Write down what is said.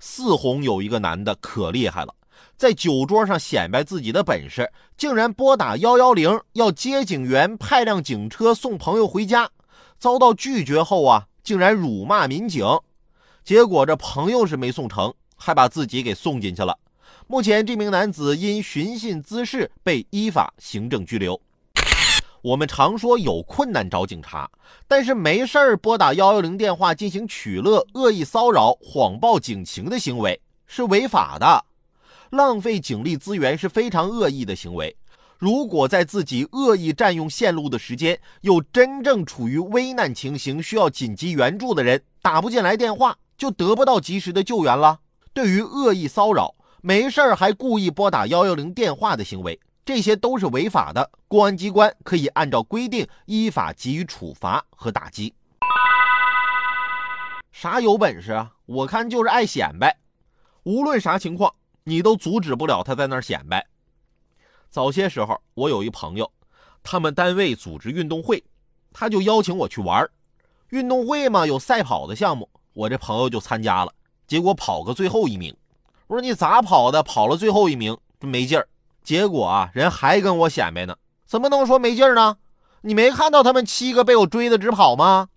四红有一个男的可厉害了，在酒桌上显摆自己的本事，竟然拨打幺幺零要接警员派辆警车送朋友回家，遭到拒绝后啊，竟然辱骂民警，结果这朋友是没送成，还把自己给送进去了。目前这名男子因寻衅滋事被依法行政拘留。我们常说有困难找警察，但是没事儿拨打幺幺零电话进行取乐、恶意骚扰、谎报警情的行为是违法的，浪费警力资源是非常恶意的行为。如果在自己恶意占用线路的时间，有真正处于危难情形需要紧急援助的人打不进来电话，就得不到及时的救援了。对于恶意骚扰，没事儿还故意拨打幺幺零电话的行为。这些都是违法的，公安机关可以按照规定依法给予处罚和打击。啥有本事啊？我看就是爱显摆。无论啥情况，你都阻止不了他在那儿显摆。早些时候，我有一朋友，他们单位组织运动会，他就邀请我去玩运动会嘛，有赛跑的项目，我这朋友就参加了，结果跑个最后一名。我说你咋跑的？跑了最后一名，没劲儿。结果啊，人还跟我显摆呢，怎么能说没劲儿呢？你没看到他们七个被我追的直跑吗？